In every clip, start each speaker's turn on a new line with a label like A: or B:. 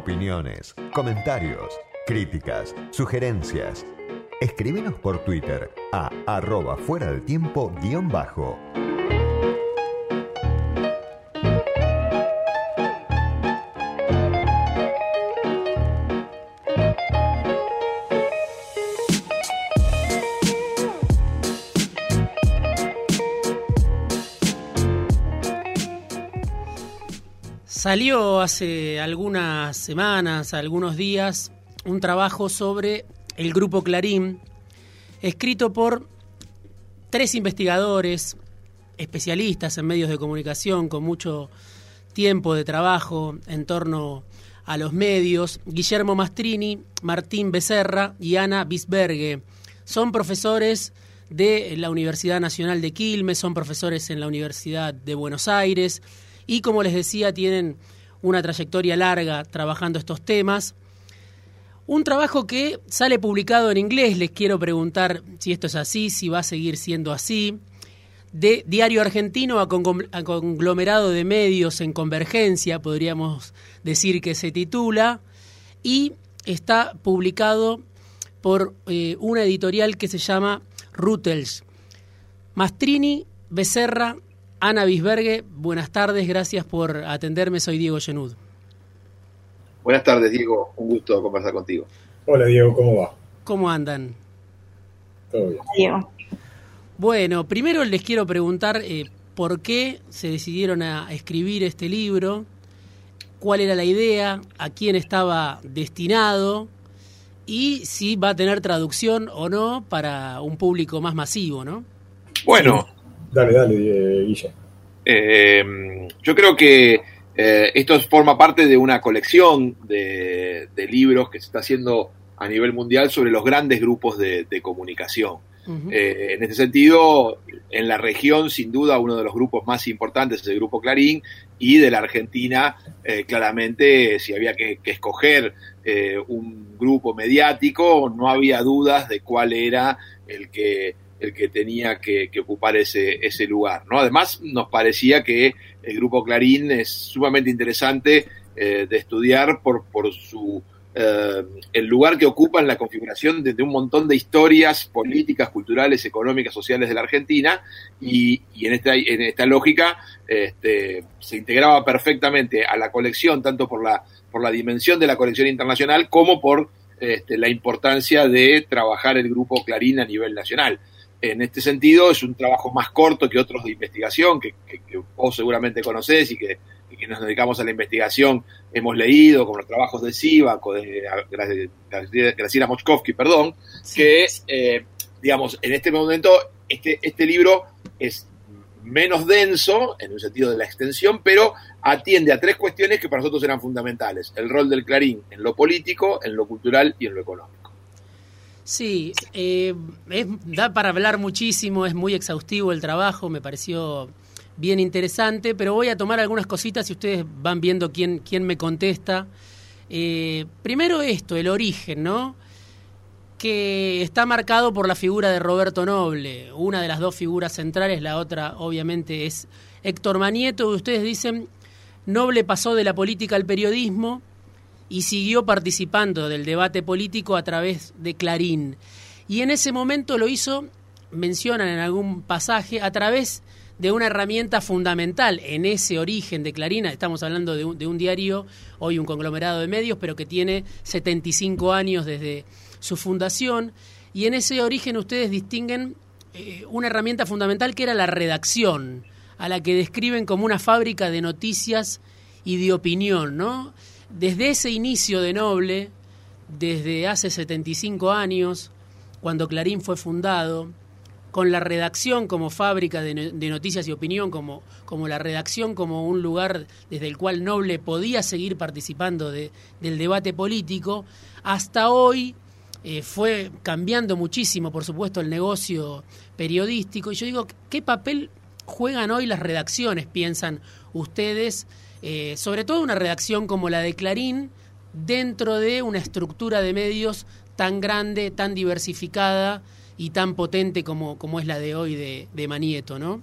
A: Opiniones, comentarios, críticas, sugerencias. Escríbenos por Twitter a arroba fuera del tiempo guion bajo.
B: Salió hace algunas semanas, algunos días, un trabajo sobre el grupo Clarín, escrito por tres investigadores, especialistas en medios de comunicación, con mucho tiempo de trabajo en torno a los medios, Guillermo Mastrini, Martín Becerra y Ana Bisbergue. Son profesores de la Universidad Nacional de Quilmes, son profesores en la Universidad de Buenos Aires, y como les decía tienen una trayectoria larga trabajando estos temas. Un trabajo que sale publicado en inglés, les quiero preguntar si esto es así, si va a seguir siendo así. De Diario Argentino a, conglomerado de medios en convergencia, podríamos decir que se titula, y está publicado por eh, una editorial que se llama Rutels. Mastrini, Becerra Ana Bisbergue, buenas tardes, gracias por atenderme, soy Diego Genud.
C: Buenas tardes, Diego, un gusto conversar contigo.
D: Hola, Diego, ¿cómo va?
B: ¿Cómo andan?
D: Todo bien.
E: Diego.
B: Bueno, primero les quiero preguntar eh, por qué se decidieron a escribir este libro, cuál era la idea, a quién estaba destinado y si va a tener traducción o no para un público más masivo, ¿no?
C: Bueno,
D: Dale, dale, eh, Guille.
C: Eh, yo creo que eh, esto forma parte de una colección de, libros que se está haciendo a nivel mundial sobre los grandes grupos de, comunicación. en este sentido, en la región, sin duda, uno de los grupos más importantes es el Grupo Clarín y de la Argentina, claramente, si había que escoger un grupo mediático, no había dudas de cuál era el que el que tenía que, ocupar ese, ese lugar. ¿no? Además, nos parecía que el grupo Clarín es sumamente interesante eh, de estudiar por, por su eh, el lugar que ocupa en la configuración de, un montón de historias políticas, culturales, económicas, sociales de la Argentina, y, en, esta, en esta lógica este, se integraba perfectamente a la colección, tanto por la, por la dimensión de la colección internacional como por este, la importancia de trabajar el grupo Clarín a nivel nacional. En este sentido, es un trabajo más corto que otros de investigación, que, vos seguramente conocés y que, nos dedicamos a la investigación hemos leído, como los trabajos de Sivak o de Graciela Mochkovsky, perdón, que, eh, digamos, en este momento, este, este libro es menos denso en el sentido de la extensión, pero atiende a tres cuestiones que para nosotros eran fundamentales. El rol del Clarín en lo político, en lo cultural y en lo económico.
B: Sí, eh, da para hablar muchísimo, es muy exhaustivo el trabajo, me pareció bien interesante, pero voy a tomar algunas cositas y ustedes van viendo quién, quién me contesta. Eh, primero esto, el origen, ¿no? Que está marcado por la figura de Roberto Noble, una de las dos figuras centrales, la otra obviamente es Héctor Manieto, ustedes dicen, Noble pasó de la política al periodismo, y siguió participando del debate político a través de Clarín. Y en ese momento lo hizo, mencionan en algún pasaje, a través de una herramienta fundamental en ese origen de Clarín. Estamos hablando de un, diario, hoy un conglomerado de medios, pero que tiene 75 años desde su fundación. Y en ese origen ustedes distinguen eh, una herramienta fundamental que era la redacción, a la que describen como una fábrica de noticias y de opinión, ¿no? Desde ese inicio de Noble, desde hace 75 años, cuando Clarín fue fundado, con la redacción como fábrica de, noticias y opinión, como, como, la redacción como un lugar desde el cual Noble podía seguir participando del debate político, hasta hoy eh, fue cambiando muchísimo, por supuesto, el negocio periodístico. Y yo digo, ¿qué papel juegan hoy las redacciones, piensan ustedes, eh, sobre todo una redacción como la de Clarín, dentro de una estructura de medios tan grande, tan diversificada y tan potente como, como es la de hoy de, Manieto, ¿no?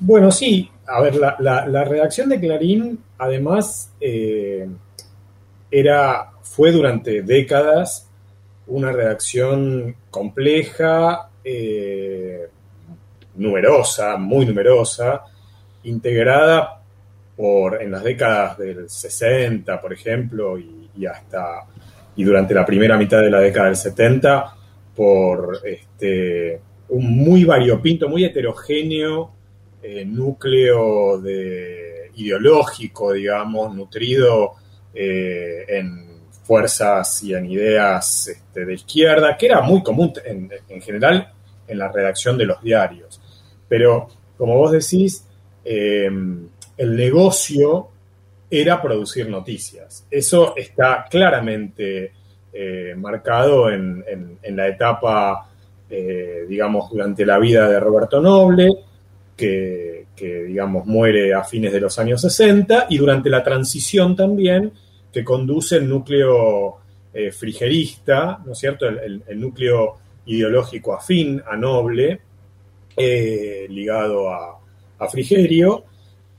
D: Bueno, sí. A ver, la, redacción de Clarín, además, eh, era, fue durante décadas una redacción compleja, eh, numerosa, muy numerosa, integrada en las décadas del 60, por ejemplo, y, hasta y durante la primera mitad de la década del 70, por este, un muy variopinto, muy heterogéneo eh, núcleo de, ideológico, digamos, nutrido eh, en fuerzas y en ideas este, de izquierda, que era muy común en, en, general en la redacción de los diarios. Pero, como vos decís, eh, el negocio era producir noticias. Eso está claramente eh, marcado en, la etapa, eh, digamos, durante la vida de Roberto Noble, que, digamos, muere a fines de los años 60, y durante la transición también, que conduce el núcleo eh, frigerista, ¿no es cierto?, el, núcleo ideológico afín a Noble, ligado a Frigerio,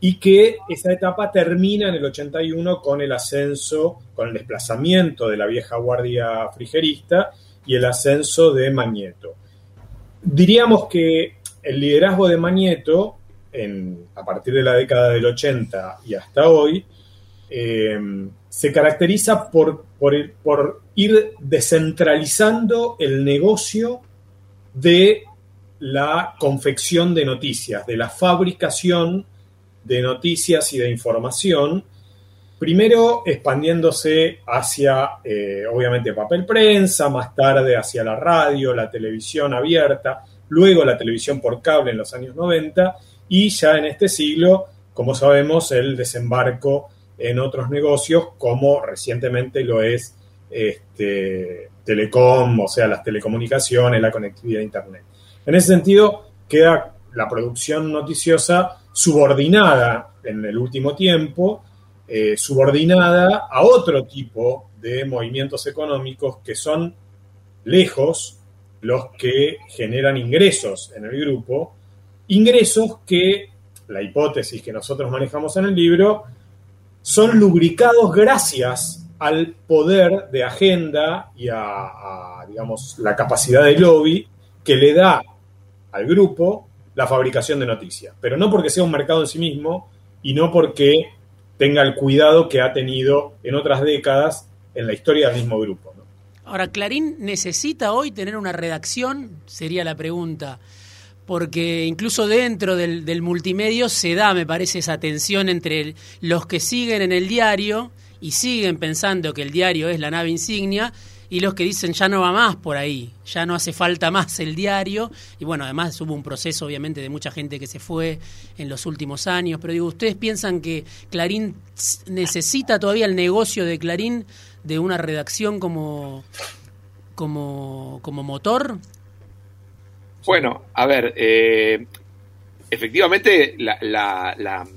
D: y que esa etapa termina en el 81 con el ascenso, con el desplazamiento de la vieja guardia frigerista y el ascenso de Magneto. Diríamos que el liderazgo de Magneto, a partir de la década del 80 y hasta hoy, eh, se caracteriza por, por ir descentralizando el negocio de la confección de noticias, de la fabricación de noticias y de información, primero expandiéndose hacia, eh, obviamente, papel prensa, más tarde hacia la radio, la televisión abierta, luego la televisión por cable en los años 90 y ya en este siglo, como sabemos, el desembarco en otros negocios, como recientemente lo es este, Telecom, o sea, las telecomunicaciones, la conectividad a Internet. En ese sentido, queda la producción noticiosa subordinada en el último tiempo, eh, subordinada a otro tipo de movimientos económicos que son lejos los que generan ingresos en el grupo, ingresos que, la hipótesis que nosotros manejamos en el libro, son lubricados gracias al poder de agenda y a, a digamos, la capacidad de lobby que le da al grupo la fabricación de noticias, pero no porque sea un mercado en sí mismo y no porque tenga el cuidado que ha tenido en otras décadas en la historia del mismo grupo.
B: Ahora, ¿Clarín necesita hoy tener una redacción? Sería la pregunta. Porque incluso dentro del multimedio se da, me parece, esa tensión entre los que siguen en el diario y siguen pensando que el diario es la nave insignia y los que dicen ya no va más por ahí, ya no hace falta más el diario. Y bueno, además hubo un proceso obviamente de mucha gente que se fue en los últimos años, pero digo, ¿ustedes piensan que Clarín necesita todavía el negocio de Clarín de una redacción como, como, como motor?
C: Bueno, a ver, eh, efectivamente la, la, la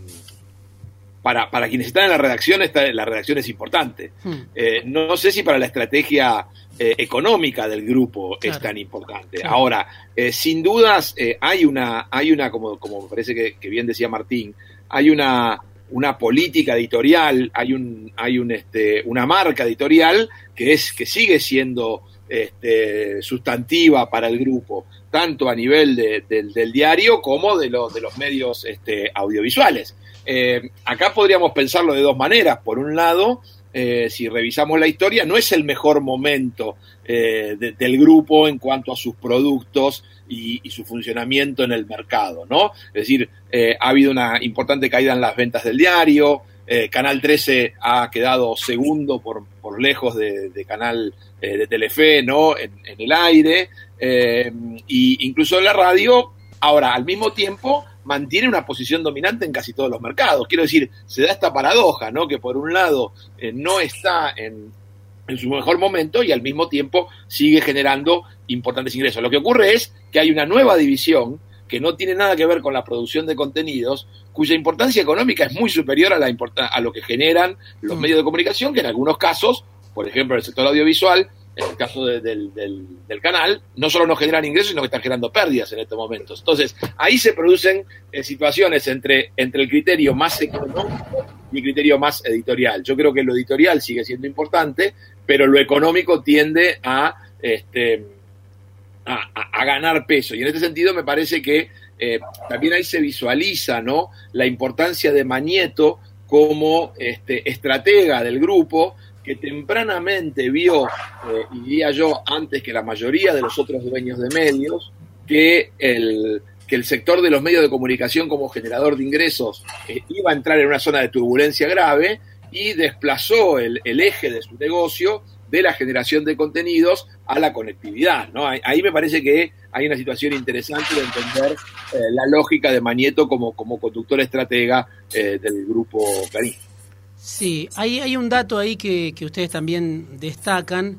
C: para, para, quienes están en la redacción, esta, la redacción es importante. Hmm. Eh, no sé si para la estrategia eh, económica del grupo claro. es tan importante. Claro. Ahora, eh, sin dudas, hay una, hay una como, como me parece que, que, bien decía Martín, hay una, una política editorial, hay un, hay un, este, una marca editorial que es, que sigue siendo este, sustantiva para el grupo, tanto a nivel de, de, del diario como de, lo, de los medios este, audiovisuales. Eh, acá podríamos pensarlo de dos maneras. Por un lado, eh, si revisamos la historia, no es el mejor momento eh, de, del grupo en cuanto a sus productos y, su funcionamiento en el mercado, ¿no? Es decir, ha habido una importante caída en las ventas del diario, Canal 13 ha quedado segundo por, lejos de, Canal de Telefe, ¿no? En, en el aire, y incluso en la radio. Ahora, al mismo tiempo, mantiene una posición dominante en casi todos los mercados. Quiero decir, se da esta paradoja, ¿no? Que por un lado eh, no está en, en, su mejor momento y al mismo tiempo sigue generando importantes ingresos. Lo que ocurre es que hay una nueva división que no tiene nada que ver con la producción de contenidos, cuya importancia económica es muy superior a, la a lo que generan los mm. medios de comunicación, que en algunos casos, por ejemplo, el sector audiovisual, en el caso de, del, del, canal, no solo no generan ingresos, sino que están generando pérdidas en estos momentos. Entonces, ahí se producen eh, situaciones entre, entre el criterio más económico mi criterio más editorial. Yo creo que lo editorial sigue siendo importante, pero lo económico tiende a, este, a, ganar peso. Y en este sentido me parece que eh, también ahí se visualiza ¿no? la importancia de Mañeto como este, estratega del grupo, que tempranamente vio, eh, y diría yo, antes que la mayoría de los otros dueños de medios, que el, que el sector de los medios de comunicación como generador de ingresos eh, iba a entrar en una zona de turbulencia grave y desplazó el, eje de su negocio de la generación de contenidos a la conectividad. ¿no? Ahí, me parece que hay una situación interesante de entender eh, la lógica de Manieto como, como conductor estratega del grupo Clarín.
B: Sí, hay, hay un dato ahí que, ustedes también destacan,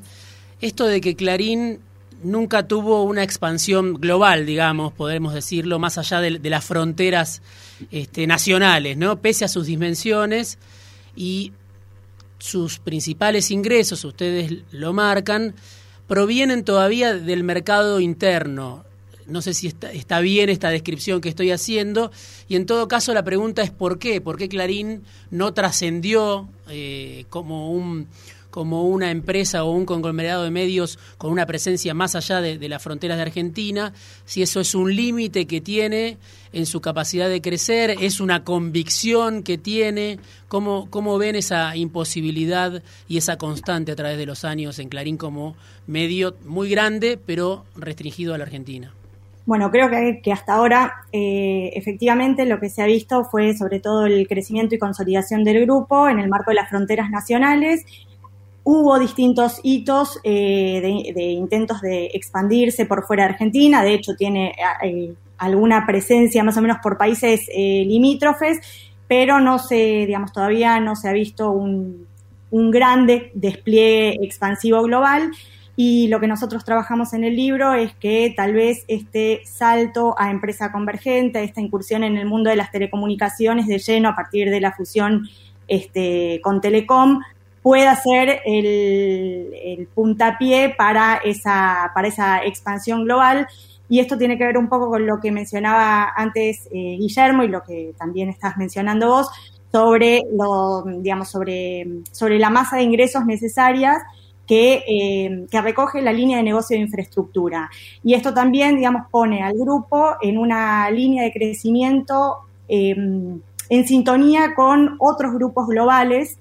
B: esto de que Clarín nunca tuvo una expansión global, digamos, podemos decirlo, más allá de, las fronteras este, nacionales, ¿no? Pese a sus dimensiones y sus principales ingresos, ustedes lo marcan, provienen todavía del mercado interno no sé si está, bien esta descripción que estoy haciendo, y en todo caso la pregunta es ¿por qué? ¿Por qué Clarín no trascendió eh, como, un, como una empresa o un conglomerado de medios con una presencia más allá de, las fronteras de Argentina? Si eso es un límite que tiene en su capacidad de crecer, es una convicción que tiene, ¿cómo, cómo ven esa imposibilidad y esa constante a través de los años en Clarín como medio muy grande, pero restringido a la Argentina?
E: Bueno, creo que, hasta ahora eh, efectivamente lo que se ha visto fue sobre todo el crecimiento y consolidación del grupo en el marco de las fronteras nacionales. Hubo distintos hitos eh, de, intentos de expandirse por fuera de Argentina, de hecho tiene eh, alguna presencia más o menos por países limítrofes, pero no se, digamos, todavía no se ha visto un, un grande despliegue expansivo global. Y lo que nosotros trabajamos en el libro es que tal vez este salto a empresa convergente, esta incursión en el mundo de las telecomunicaciones de lleno a partir de la fusión este, con Telecom, pueda ser el, puntapié para esa, para esa expansión global. Y esto tiene que ver un poco con lo que mencionaba antes eh, Guillermo y lo que también estás mencionando vos sobre lo, digamos, sobre, sobre la masa de ingresos necesarias eh, que, recoge la línea de negocio de infraestructura. Y esto también, digamos, pone al grupo en una línea de crecimiento em, en sintonía con otros grupos globales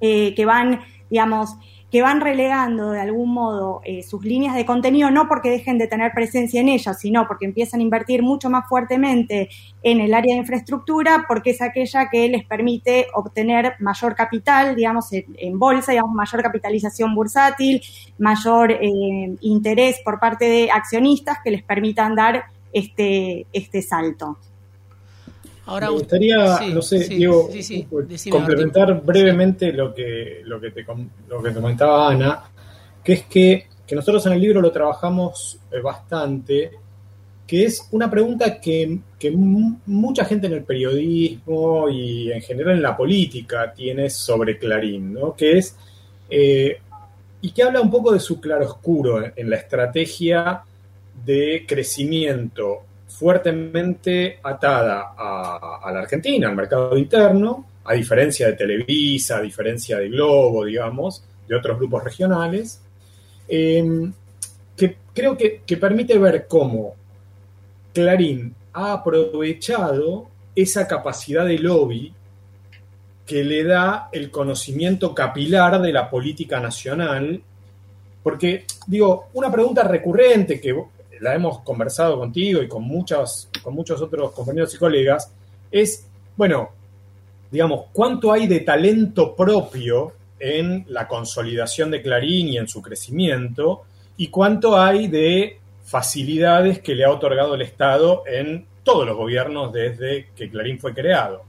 E: eh, que van, digamos, que van relegando de algún modo eh, sus líneas de contenido, no porque dejen de tener presencia en ellas, sino porque empiezan a invertir mucho más fuertemente en el área de infraestructura, porque es aquella que les permite obtener mayor capital, digamos, en, bolsa, digamos, mayor capitalización bursátil, mayor eh, interés por parte de accionistas que les permitan dar este, este salto.
D: Ahora, Me gustaría, no sé, Diego, complementar brevemente lo que, lo, que te, lo que comentaba Ana, que es que, nosotros en el libro lo trabajamos eh, bastante, que es una pregunta que, mucha gente en el periodismo y en general en la política tiene sobre Clarín, ¿no? Que es, eh, y que habla un poco de su claroscuro en la estrategia de crecimiento fuertemente atada a, la Argentina, al mercado interno, a diferencia de Televisa, a diferencia de Globo, digamos, de otros grupos regionales, em, que creo que, que permite ver cómo Clarín ha aprovechado esa capacidad de lobby que le da el conocimiento capilar de la política nacional, porque, digo, una pregunta recurrente que la hemos conversado contigo y con, muchos, con muchos otros compañeros y colegas, es, bueno, digamos, cuánto hay de talento propio en la consolidación de Clarín y en su crecimiento, y cuánto hay de facilidades que le ha otorgado el Estado en todos los gobiernos desde que Clarín fue creado.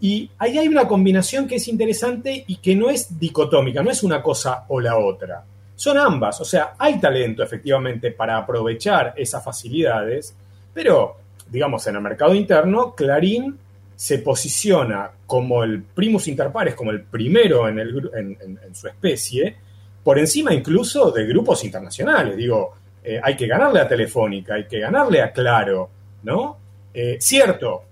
D: Y ahí hay una combinación que es interesante y que no es dicotómica, no es una cosa o la otra. Son ambas, o sea, hay talento efectivamente para aprovechar esas facilidades, pero, digamos, en el mercado interno, Clarín se posiciona como el primus inter pares, como el primero en, su especie, por encima incluso de grupos internacionales. Digo, eh, hay que ganarle a Telefónica, hay que ganarle a Claro, ¿no? Eh, cierto,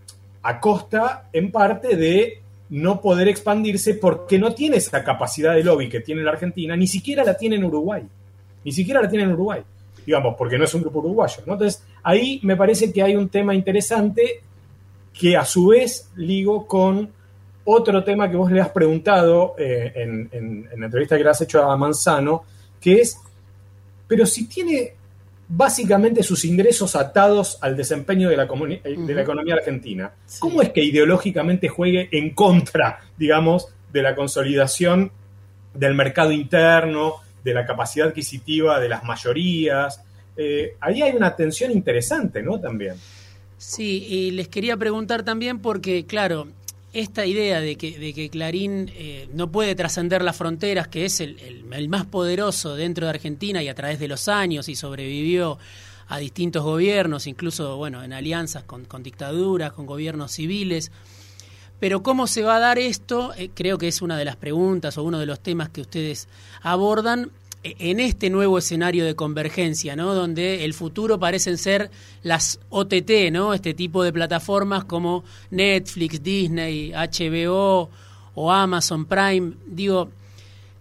D: a costa en parte de no poder expandirse porque no tiene esa capacidad de lobby que tiene la Argentina, ni siquiera la tiene en Uruguay. Ni siquiera la tiene en Uruguay, digamos, porque no es un grupo uruguayo. Entonces, ahí me parece que hay un tema interesante que a su vez ligo con otro tema que vos le has preguntado eh, en, la entrevista que le has hecho a Manzano, que es, pero si tiene básicamente sus ingresos atados al desempeño de la, eh, de la economía argentina, ¿cómo es que ideológicamente juegue en contra, digamos, de la consolidación del mercado interno, de la capacidad adquisitiva de las mayorías? Eh, ahí hay una tensión interesante, ¿no? También.
B: Sí, y les quería preguntar también porque, claro, esta idea de que, de que Clarín eh, no puede trascender las fronteras, que es el, el, más poderoso dentro de Argentina y a través de los años y sobrevivió a distintos gobiernos, incluso bueno, en alianzas con, con dictaduras, con gobiernos civiles. Pero cómo se va a dar esto, eh, creo que es una de las preguntas o uno de los temas que ustedes abordan en este nuevo escenario de convergencia, ¿no? Donde el futuro parecen ser las OTT, ¿no? Este tipo de plataformas como Netflix, Disney, HBO o Amazon Prime. Digo,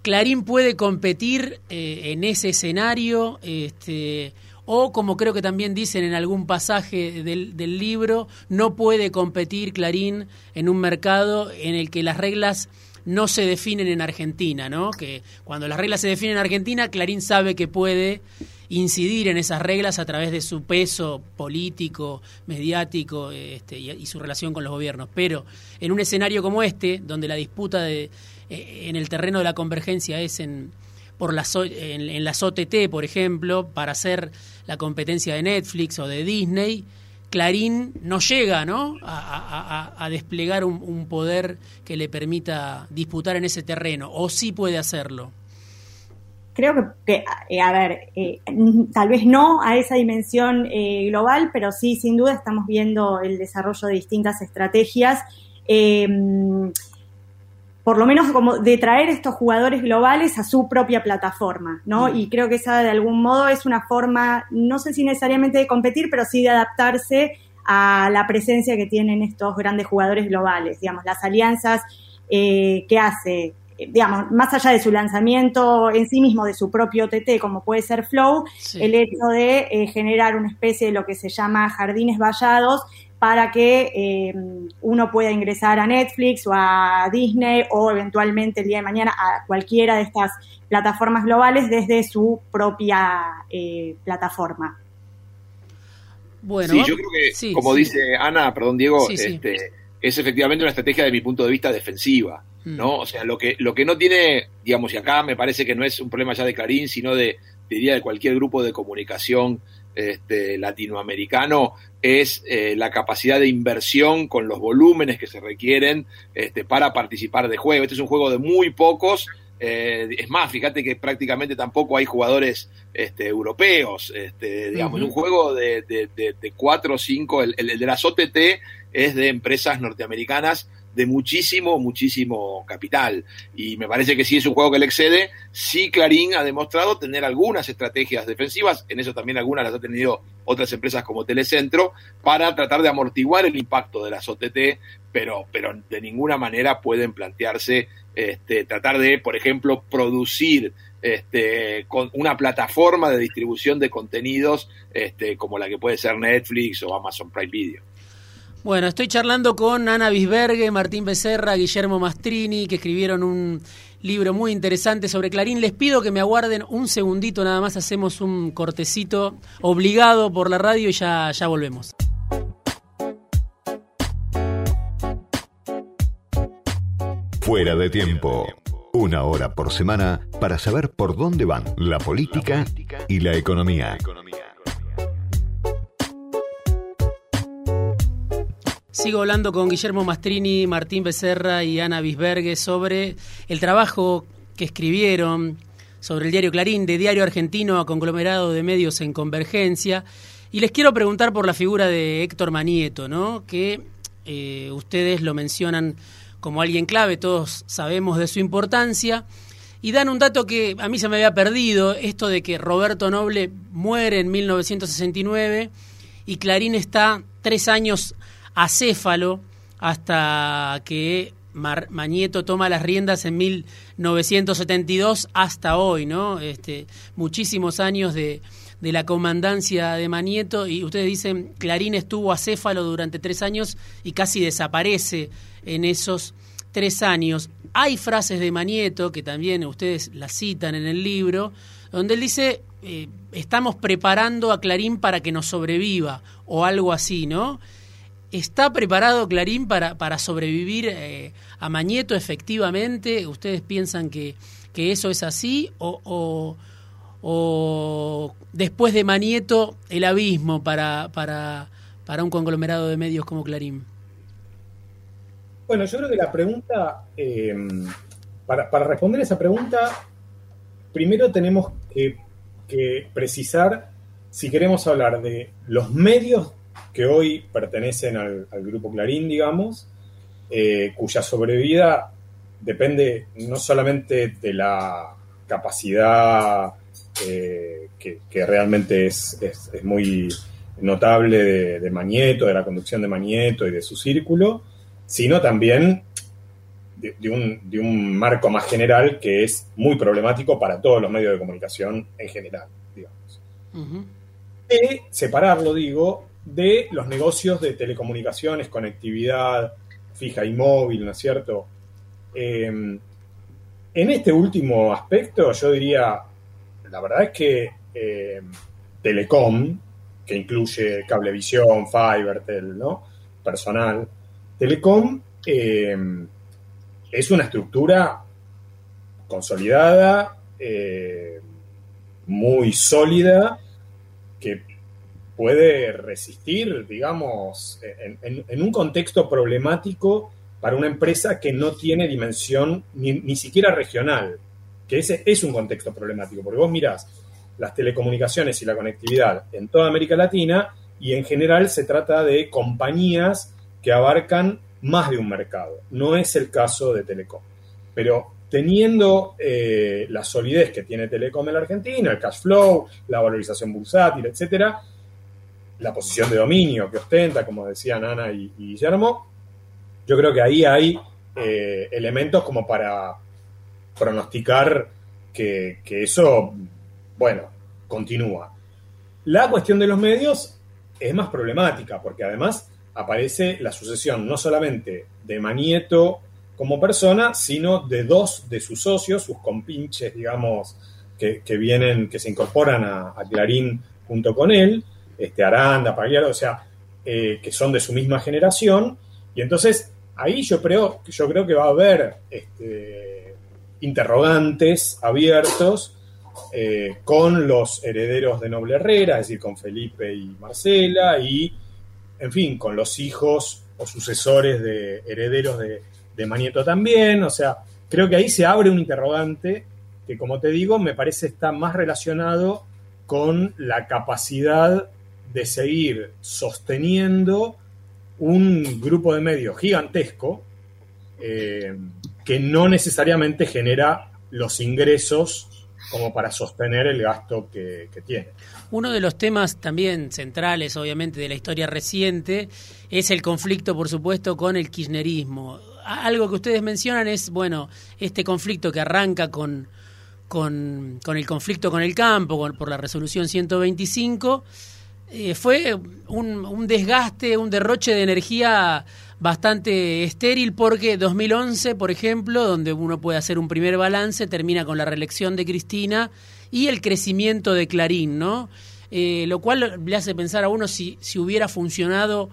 B: Clarín puede competir eh, en ese escenario, este, o como creo que también dicen en algún pasaje del, del libro, no puede competir Clarín en un mercado en el que las reglas no se definen en Argentina, ¿no? Que cuando las reglas se definen en Argentina, Clarín sabe que puede incidir en esas reglas a través de su peso político, mediático este, y, su relación con los gobiernos. Pero en un escenario como este, donde la disputa de, eh, en el terreno de la convergencia es en, por las, en, las OTT, por ejemplo, para hacer la competencia de Netflix o de Disney, Clarín no llega ¿no? A, desplegar un, poder que le permita disputar en ese terreno, o sí puede hacerlo.
E: Creo que, eh, a ver, eh, tal vez no a esa dimensión eh, global, pero sí, sin duda, estamos viendo el desarrollo de distintas estrategias por lo menos como de traer estos jugadores globales a su propia plataforma, ¿no? Y creo que esa de algún modo es una forma, no sé si necesariamente de competir, pero sí de adaptarse a la presencia que tienen estos grandes jugadores globales, digamos, las alianzas eh, que hace, digamos, más allá de su lanzamiento en sí mismo, de su propio TT, como puede ser Flow, el hecho de eh, generar una especie de lo que se llama jardines vallados, para que eh, uno pueda ingresar a Netflix o a Disney o eventualmente el día de mañana a cualquiera de estas plataformas globales desde su propia eh, plataforma.
C: Bueno, sí, yo creo que, como dice Ana, perdón Diego, este, es efectivamente una estrategia de mi punto de vista defensiva, mm. ¿no? O sea, lo que, lo que no tiene, digamos, y acá me parece que no es un problema ya de Clarín, sino de, diría, de cualquier grupo de comunicación este, latinoamericano es eh, la capacidad de inversión con los volúmenes que se requieren este, para participar de juego. Este es un juego de muy pocos. Eh, es más, fíjate que prácticamente tampoco hay jugadores este, europeos. Este, digamos, un juego de, de, cuatro o cinco, el, el de las OTT es de empresas norteamericanas de muchísimo, muchísimo capital. Y me parece que sí es un juego que le excede. Sí, Clarín ha demostrado tener algunas estrategias defensivas, en eso también algunas las ha tenido otras empresas como Telecentro, para tratar de amortiguar el impacto de las OTT, pero, pero de ninguna manera pueden plantearse este, tratar de, por ejemplo, producir este, con una plataforma de distribución de contenidos este, como la que puede ser Netflix o Amazon Prime Video.
B: Bueno, estoy charlando con Ana Bisbergue, Martín Becerra, Guillermo Mastrini, que escribieron un libro muy interesante sobre Clarín. Les pido que me aguarden un segundito, nada más hacemos un cortecito obligado por la radio y ya, ya volvemos.
A: Fuera de tiempo. Una hora por semana para saber por dónde van la política y la economía.
B: Sigo hablando con Guillermo Mastrini, Martín Becerra y Ana Bisbergue sobre el trabajo que escribieron sobre el diario Clarín, de Diario Argentino a conglomerado de medios en convergencia. Y les quiero preguntar por la figura de Héctor Manieto, ¿no? que eh, ustedes lo mencionan como alguien clave, todos sabemos de su importancia. Y dan un dato que a mí se me había perdido, esto de que Roberto Noble muere en 1969 y Clarín está tres años acéfalo hasta que Mañeto toma las riendas en 1972 hasta hoy, ¿no? Este, muchísimos años de, de la comandancia de Mañeto y ustedes dicen Clarín estuvo acéfalo durante tres años y casi desaparece en esos tres años. Hay frases de Mañeto que también ustedes las citan en el libro, donde él dice eh, estamos preparando a Clarín para que nos sobreviva o algo así, ¿no? ¿Está preparado Clarín para, para sobrevivir eh, a Mañeto efectivamente? ¿Ustedes piensan que, que eso es así? O, o, después de Mañeto el abismo para, para, para un conglomerado de medios como Clarín?
D: Bueno, yo creo que la pregunta, eh, para, para, responder esa pregunta, primero tenemos que, que precisar si queremos hablar de los medios que hoy pertenecen al, grupo Clarín, digamos, eh, cuya sobrevida depende no solamente de la capacidad eh, que, realmente es, muy notable de, de, Magneto, de la conducción de Magneto y de su círculo, sino también de, un, de, un, marco más general que es muy problemático para todos los medios de comunicación en general, digamos. Y separarlo, digo, de los negocios de telecomunicaciones, conectividad fija y móvil, ¿no es cierto? Em, en este último aspecto, yo diría, la verdad es que em, Telecom, que incluye cablevisión, Fibertel, ¿no? Personal, Telecom em, es una estructura consolidada, muy sólida, que puede resistir, digamos, en, un contexto problemático para una empresa que no tiene dimensión ni, siquiera regional, que ese es un contexto problemático, porque vos mirás las telecomunicaciones y la conectividad en toda América Latina y en general se trata de compañías que abarcan más de un mercado. No es el caso de Telecom. Pero teniendo eh, la solidez que tiene Telecom en la Argentina, el cash flow, la valorización bursátil, etcétera, la posición de dominio que ostenta, como decían Ana y, Guillermo, yo creo que ahí hay eh, elementos como para pronosticar que, eso, bueno, continúa. La cuestión de los medios es más problemática, porque además aparece la sucesión no solamente de Manieto como persona, sino de dos de sus socios, sus compinches, digamos, que, vienen, que se incorporan a, a Clarín junto con él, este, Aranda, Pagliaro, o sea, eh, que son de su misma generación. Y entonces ahí yo creo, yo creo que va a haber este, interrogantes abiertos eh, con los herederos de Noble Herrera, es decir, con Felipe y Marcela, y, en fin, con los hijos o sucesores de herederos de, de también. O sea, creo que ahí se abre un interrogante que, como te digo, me parece está más relacionado con la capacidad de seguir sosteniendo un grupo de medios gigantesco eh, que no necesariamente genera los ingresos como para sostener el gasto que, tiene.
B: Uno de los temas también centrales, obviamente, de la historia reciente es el conflicto, por supuesto, con el kirchnerismo. Algo que ustedes mencionan es, bueno, este conflicto que arranca con, con, el conflicto con el campo, por la resolución 125, eh, fue un, desgaste, un derroche de energía bastante estéril porque 2011, por ejemplo, donde uno puede hacer un primer balance, termina con la reelección de Cristina y el crecimiento de Clarín, ¿no? Eh, lo cual le hace pensar a uno si, si hubiera funcionado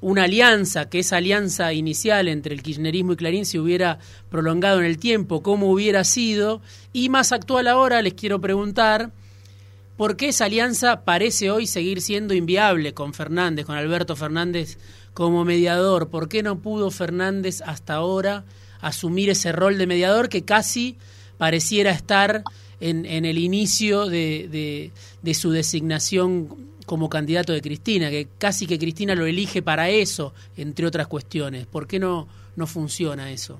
B: una alianza, que esa alianza inicial entre el kirchnerismo y Clarín se hubiera prolongado en el tiempo, cómo hubiera sido. Y más actual ahora les quiero preguntar, ¿Por qué esa alianza parece hoy seguir siendo inviable con Fernández, con Alberto Fernández como mediador? ¿Por qué no pudo Fernández hasta ahora asumir ese rol de mediador que casi pareciera estar en, el inicio de, su designación como candidato de Cristina, que casi que Cristina lo elige para eso, entre otras cuestiones? ¿Por qué no, no funciona eso?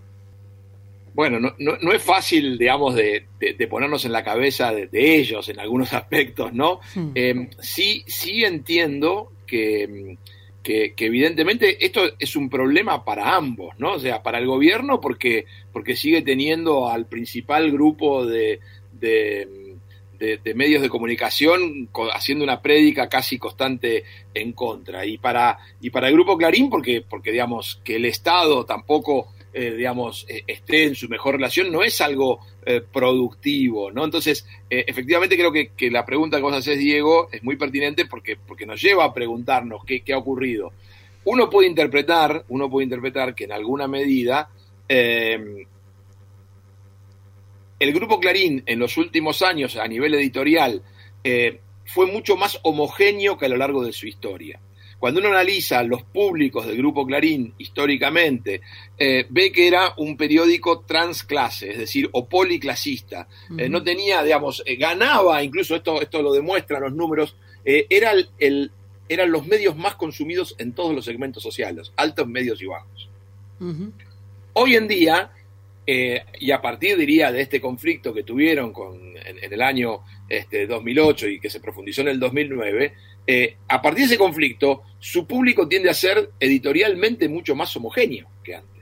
C: Bueno, no, no, es fácil, digamos, de, ponernos en la cabeza de, ellos en algunos aspectos, ¿no? Hmm. Em, sí, sí entiendo que, que, evidentemente esto es un problema para ambos, ¿no? O sea, para el gobierno porque, porque sigue teniendo al principal grupo de, de, medios de comunicación haciendo una prédica casi constante en contra. Y para, y para el grupo Clarín porque, porque digamos, que el Estado tampoco eh, digamos, eh, esté en su mejor relación, no es algo eh, productivo, ¿no? Entonces, efectivamente creo que, la pregunta que vos haces, Diego, es muy pertinente porque, porque nos lleva a preguntarnos qué, qué ha ocurrido. Uno puede interpretar, uno puede interpretar que en alguna medida el grupo Clarín en los últimos años a nivel editorial fue mucho más homogéneo que a lo largo de su historia. Cuando uno analiza los públicos del Grupo Clarín históricamente, eh, ve que era un periódico transclase, es decir, o policlasista. Eh, no tenía, digamos, eh, ganaba, incluso esto, esto lo demuestran los números, era el, eran los medios más consumidos en todos los segmentos sociales, altos, medios y bajos. Hoy en día, y a partir, diría, de este conflicto que tuvieron con, en, el año este, 2008 y que se profundizó en el 2009, eh, a partir de ese conflicto, su público tiende a ser editorialmente mucho más homogéneo que antes.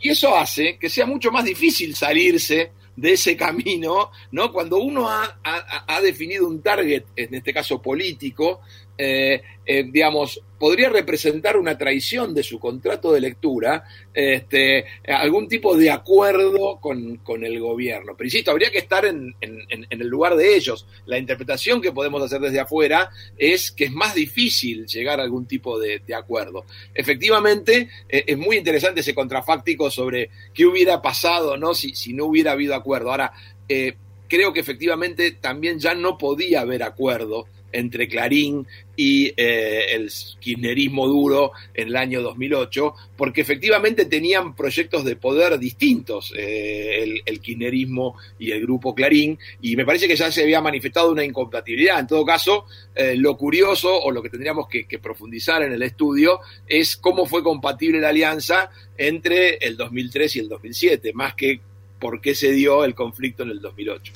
C: Y eso hace que sea mucho más difícil salirse de ese camino, ¿no? Cuando uno ha, ha, definido un target, en este caso político, eh, eh, digamos, podría representar una traición de su contrato de lectura, este, algún tipo de acuerdo con, el gobierno. Pero insisto, habría que estar en, el lugar de ellos. La interpretación que podemos hacer desde afuera es que es más difícil llegar a algún tipo de, acuerdo. Efectivamente, eh, es muy interesante ese contrafáctico sobre qué hubiera pasado ¿no? Si, si no hubiera habido acuerdo. Ahora, creo que efectivamente también ya no podía haber acuerdo entre Clarín y eh, el kirchnerismo duro en el año 2008, porque efectivamente tenían proyectos de poder distintos eh, el, el, kirchnerismo y el grupo Clarín, y me parece que ya se había manifestado una incompatibilidad. En todo caso, eh, lo curioso o lo que tendríamos que, que, profundizar en el estudio es cómo fue compatible la alianza entre el 2003 y el 2007, más que por qué se dio el conflicto en el 2008.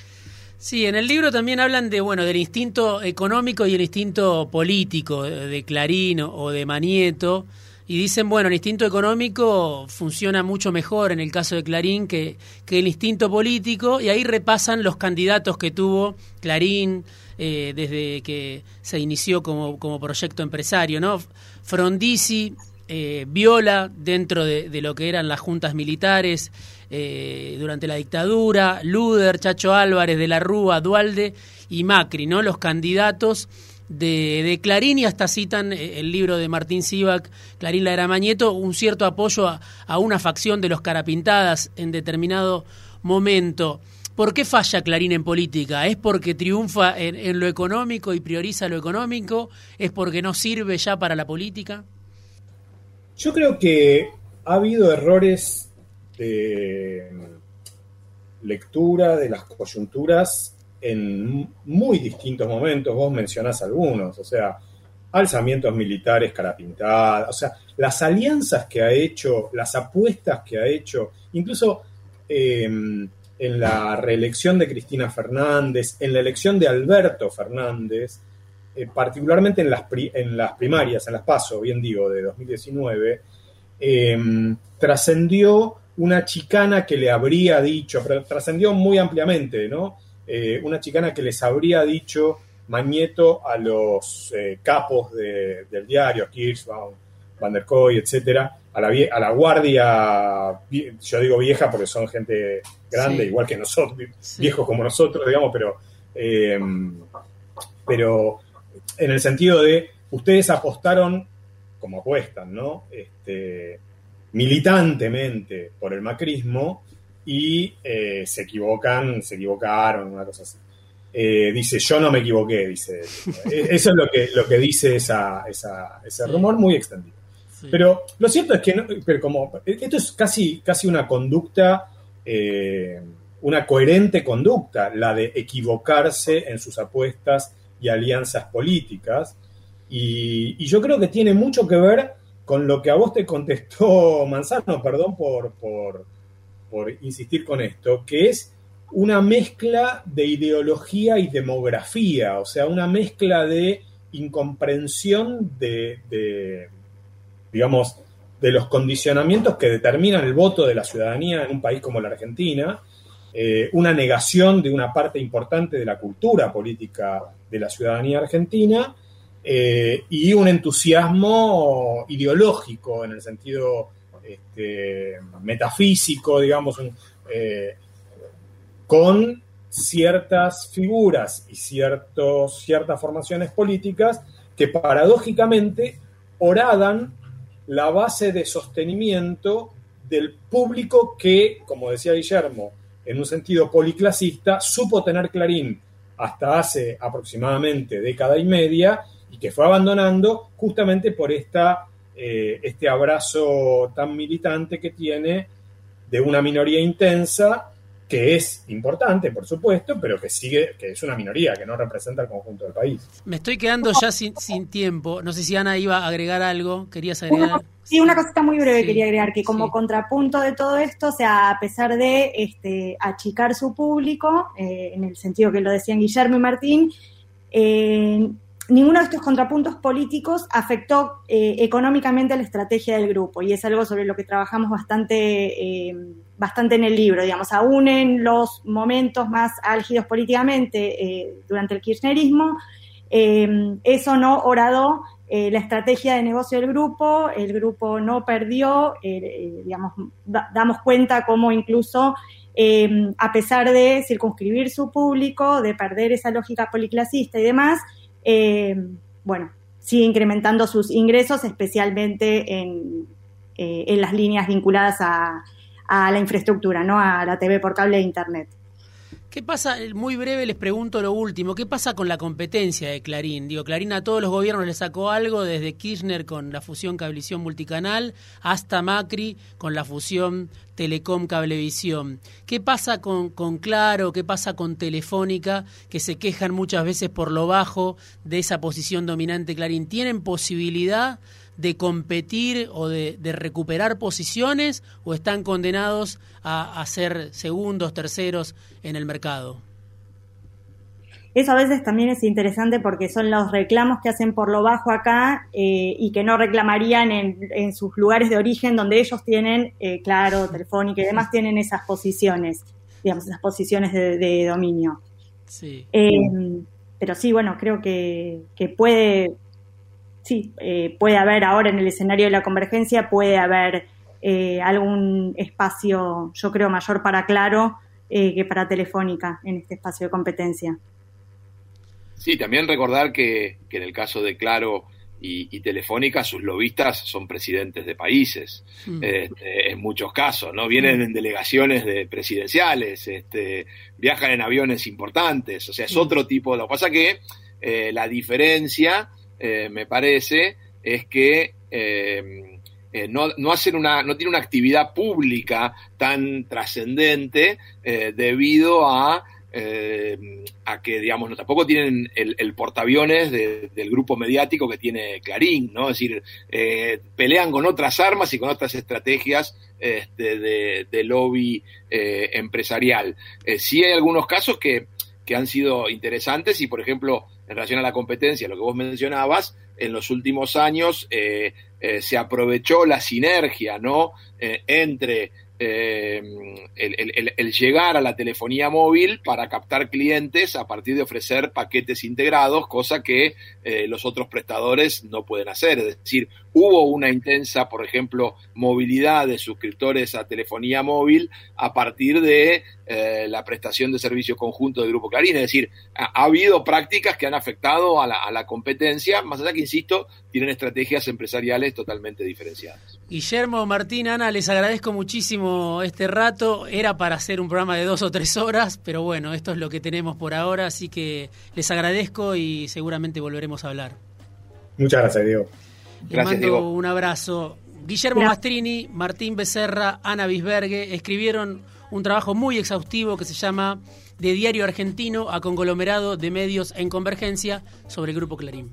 B: Sí, en el libro también hablan de bueno del instinto económico y el instinto político de Clarín o de Manieto y dicen bueno el instinto económico funciona mucho mejor en el caso de Clarín que, que el instinto político y ahí repasan los candidatos que tuvo Clarín eh, desde que se inició como, como proyecto empresario, ¿no? Frondizi, eh, Viola dentro de, lo que eran las juntas militares, eh, durante la dictadura, Luder, Chacho Álvarez, De la Rúa, Dualde y Macri, ¿no? Los candidatos de, Clarín y hasta citan eh, el libro de Martín Sivak, Clarín la era Mañeto, un cierto apoyo a, una facción de los carapintadas en determinado momento. ¿Por qué falla Clarín en política? ¿Es porque triunfa en, lo económico y prioriza lo económico? ¿Es porque no sirve ya para la política?
D: Yo creo que ha habido errores de lectura de las coyunturas en muy distintos momentos. Vos mencionás algunos, o sea, alzamientos militares, cara pintada, o sea, las alianzas que ha hecho, las apuestas que ha hecho, incluso em, en la reelección de Cristina Fernández, en la elección de Alberto Fernández, eh, particularmente en las, en las primarias, en las PASO, bien digo, de 2019, em, trascendió una chicana que le habría dicho, trascendió muy ampliamente, ¿no? Eh, una chicana que les habría dicho Mañeto a los eh, capos del diario, Kirschbaum, Van der Koy, etcétera, a la, a la guardia, yo digo vieja porque son gente grande, igual que nosotros, viejos como nosotros, digamos, pero, em, pero en el sentido de ustedes apostaron como apuestan, ¿no? Este, militantemente por el macrismo y eh, se equivocan, se equivocaron, una cosa así. Eh, dice, yo no me equivoqué, dice. E-, eso es lo que, lo que dice esa, ese rumor muy extendido. Pero lo cierto es que, pero como, esto es casi, casi una conducta, eh, una coherente conducta, la de equivocarse en sus apuestas y alianzas políticas. Y, yo creo que tiene mucho que ver con lo que a vos te contestó Manzano, perdón por, por, insistir con esto, que es una mezcla de ideología y demografía, o sea, una mezcla de incomprensión de, digamos, de los condicionamientos que determinan el voto de la ciudadanía en un país como la Argentina, eh, una negación de una parte importante de la cultura política de la ciudadanía argentina eh, y un entusiasmo ideológico en el sentido este, metafísico, digamos, eh, con ciertas figuras y ciertos, ciertas formaciones políticas que paradójicamente oradan la base de sostenimiento del público que, como decía Guillermo, en un sentido policlasista, supo tener Clarín hasta hace aproximadamente década y media y que fue abandonando justamente por esta, eh, este abrazo tan militante que tiene de una minoría intensa que es importante, por supuesto, pero que sigue, que es una minoría, que no representa el conjunto del país.
B: Me estoy quedando ya sin, tiempo. No sé si Ana iba a agregar algo. ¿Querías agregar?
E: sí, una cosita muy breve quería agregar, que como contrapunto de todo esto, o sea, a pesar de este, achicar su público, eh, en el sentido que lo decían Guillermo y Martín, eh, ninguno de estos contrapuntos políticos afectó eh, económicamente la estrategia del grupo y es algo sobre lo que trabajamos bastante bastante en el libro, digamos, aún en los momentos más álgidos políticamente eh, durante el kirchnerismo, eh, eso no oradó eh, la estrategia de negocio del grupo, el grupo no perdió, digamos, damos cuenta cómo incluso a pesar de circunscribir su público, de perder esa lógica policlasista y demás, bueno, sigue incrementando sus ingresos, especialmente en, en las líneas vinculadas a, a la infraestructura, ¿no? A la TV por cable e internet.
B: ¿Qué pasa? Muy breve les pregunto lo último. ¿Qué pasa con la competencia de Clarín? Digo, Clarín a todos los gobiernos le sacó algo, desde Kirchner con la fusión Cablevisión Multicanal hasta Macri con la fusión Telecom Cablevisión. ¿Qué pasa con, con Claro? ¿Qué pasa con Telefónica? Que se quejan muchas veces por lo bajo de esa posición dominante Clarín. ¿Tienen posibilidad de competir o de, recuperar posiciones o están condenados a, ser segundos, terceros en el mercado?
E: Eso a veces también es interesante porque son los reclamos que hacen por lo bajo acá eh, y que no reclamarían en, sus lugares de origen donde ellos tienen, eh, claro, Telefónica y demás, tienen esas posiciones, digamos, esas posiciones de, dominio. Sí. Eh, pero sí, bueno, creo que, que puede, sí, eh, puede haber ahora en el escenario de la convergencia, puede haber eh, algún espacio, yo creo, mayor para Claro eh, que para Telefónica en este espacio de competencia.
C: Sí, también recordar que, en el caso de Claro y, Telefónica, sus lobistas son presidentes de países, mm. este, en muchos casos, ¿no? Vienen mm. en delegaciones de presidenciales, este, viajan en aviones importantes, o sea, es mm. otro tipo. Lo que pasa que la diferencia eh, me parece, es que eh, eh, no, no, hacen una, no tiene una actividad pública tan trascendente debido a, que, digamos, no, tampoco tienen el, portaaviones del grupo mediático que tiene Clarín, ¿no? Es decir, pelean con otras armas y con otras estrategias este, de, de, lobby empresarial. sí hay algunos casos que, que han sido interesantes y, por ejemplo, en relación a la competencia, lo que vos mencionabas, en los últimos años eh, eh, se aprovechó la sinergia ¿no? Eh, entre el, llegar a la telefonía móvil para captar clientes a partir de ofrecer paquetes integrados, cosa que los otros prestadores no pueden hacer. Es decir, hubo una intensa, por ejemplo, movilidad de suscriptores a telefonía móvil a partir de eh, la prestación de servicio conjunto de Grupo Clarín. Es decir, ha, habido prácticas que han afectado a la, competencia, más allá que, insisto, tienen estrategias empresariales totalmente diferenciadas.
B: Guillermo, Martín, Ana, les agradezco muchísimo este rato. Era para hacer un programa de dos o tres horas, pero bueno, esto es lo que tenemos por ahora, así que les agradezco y seguramente volveremos a hablar.
D: Muchas gracias, Diego.
B: Les mando un abrazo. Guillermo Mastrini, Martín Becerra, Ana Bisbergue escribieron un trabajo muy exhaustivo que se llama De Diario Argentino a conglomerado de medios en convergencia sobre el Grupo Clarín.